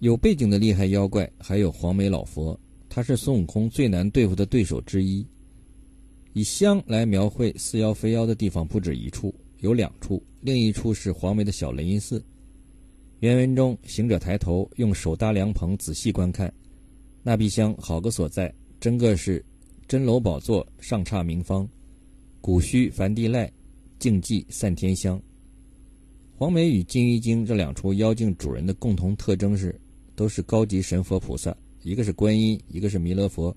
有背景的厉害妖怪还有黄眉老佛，他是孙悟空最难对付的对手之一。以香来描绘似妖非妖的地方不止一处，有两处，另一处是黄眉的小雷音寺。原文中，行者抬头用手搭凉棚，仔细观看，那壁香好个所在，真个是真楼宝座，上刹明方，古虚梵地赖，净寂散天香。黄眉与金鱼精这两处妖精主人的共同特征是，都是高级神佛菩萨，一个是观音，一个是弥勒佛。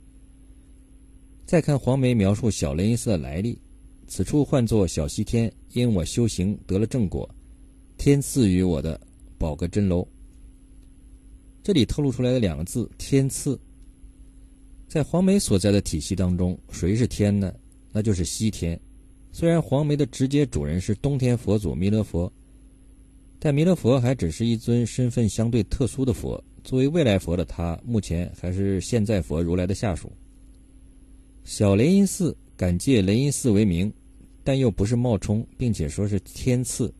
再看黄梅描述小雷音寺的来历，此处唤作小西天，因我修行得了正果，天赐予我的宝阁真楼。这里透露出来的两个字“天赐”，在黄梅所在的体系当中，谁是天呢？那就是西天。虽然黄梅的直接主人是东天佛祖弥勒佛。但弥勒佛还只是一尊身份相对特殊的佛，作为未来佛的他，目前还是现在佛如来的下属。小雷音寺敢借雷音寺为名，但又不是冒充，并且说是天赐，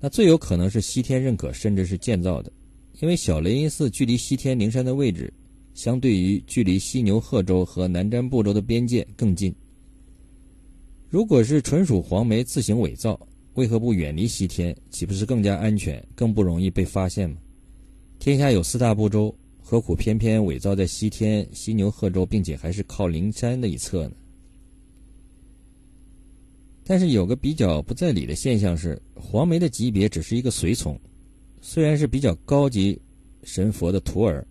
那最有可能是西天认可，甚至是建造的，因为小雷音寺距离西天灵山的位置，相对于距离西牛贺州和南瞻部洲的边界更近。如果是纯属黄梅自行伪造。为何不远离西天？岂不是更加安全，更不容易被发现吗？天下有四大部洲，何苦偏偏伪造在西天犀牛贺州，并且还是靠灵山的一侧呢？但是有个比较不在理的现象是，黄梅的级别只是一个随从，虽然是比较高级神佛的徒儿，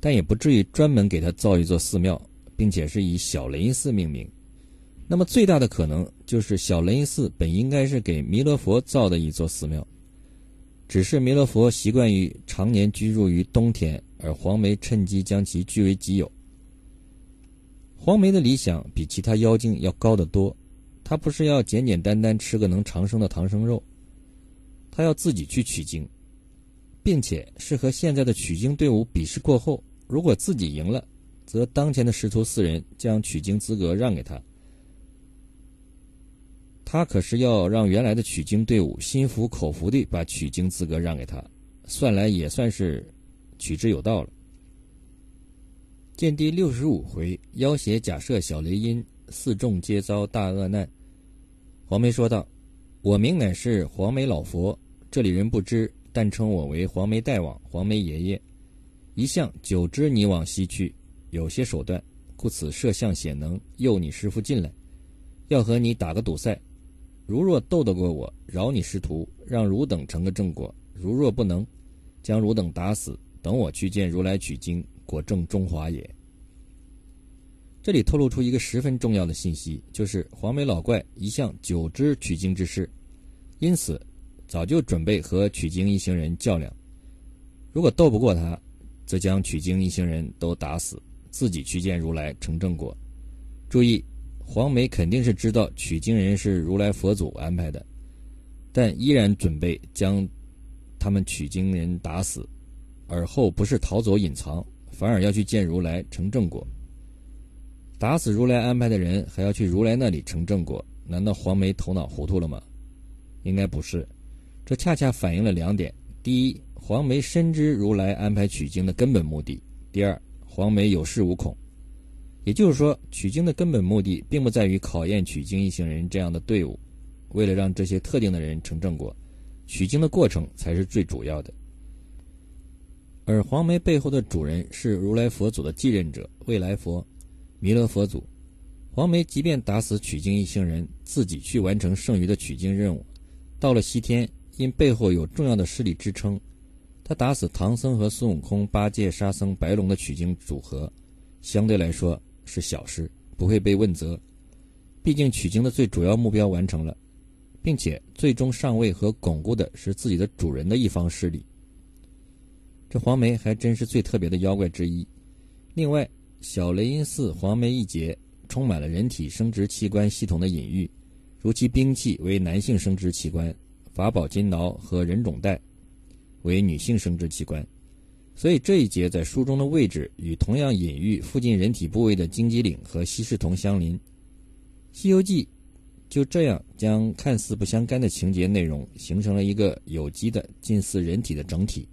但也不至于专门给他造一座寺庙，并且是以小雷音寺命名。那么最大的可能就是小雷音寺本应该是给弥勒佛造的一座寺庙，只是弥勒佛习惯于常年居住于冬天，而黄梅趁机将其据为己有。黄梅的理想比其他妖精要高得多，他不是要简简单单吃个能长生的唐僧肉，他要自己去取经，并且是和现在的取经队伍比试过后，如果自己赢了，则当前的师徒四人将取经资格让给他。他可是要让原来的取经队伍心服口服地把取经资格让给他，算来也算是取之有道了。见第六十五回，妖邪假设小雷音，四众皆遭大恶难。黄梅说道：“我名乃是黄梅老佛，这里人不知，但称我为黄梅大王、黄梅爷爷。一向久知你往西去，有些手段，故此设相显能诱你师傅进来，要和你打个赌赛。”如若斗得过我，饶你师徒，让汝等成个正果；如若不能，将汝等打死，等我去见如来取经，果正中华也。这里透露出一个十分重要的信息，就是黄眉老怪一向久知取经之事，因此早就准备和取经一行人较量。如果斗不过他，则将取经一行人都打死，自己去见如来成正果。注意。黄梅肯定是知道取经人是如来佛祖安排的，但依然准备将他们取经人打死，而后不是逃走隐藏，反而要去见如来成正果。打死如来安排的人，还要去如来那里成正果，难道黄梅头脑糊涂了吗？应该不是，这恰恰反映了两点：第一，黄梅深知如来安排取经的根本目的；第二，黄梅有恃无恐。也就是说，取经的根本目的并不在于考验取经一行人这样的队伍，为了让这些特定的人成正果，取经的过程才是最主要的。而黄梅背后的主人是如来佛祖的继任者未来佛弥勒佛祖。黄梅即便打死取经一行人，自己去完成剩余的取经任务，到了西天，因背后有重要的势力支撑，他打死唐僧和孙悟空、八戒、沙僧、白龙的取经组合，相对来说。是小事，不会被问责。毕竟取经的最主要目标完成了，并且最终上位和巩固的是自己的主人的一方势力。这黄梅还真是最特别的妖怪之一。另外，小雷音寺黄梅一节充满了人体生殖器官系统的隐喻，如其兵器为男性生殖器官，法宝金挠和人种带为女性生殖器官。所以这一节在书中的位置与同样隐喻附近人体部位的荆棘岭和西市同相邻，《西游记》就这样将看似不相干的情节内容形成了一个有机的近似人体的整体，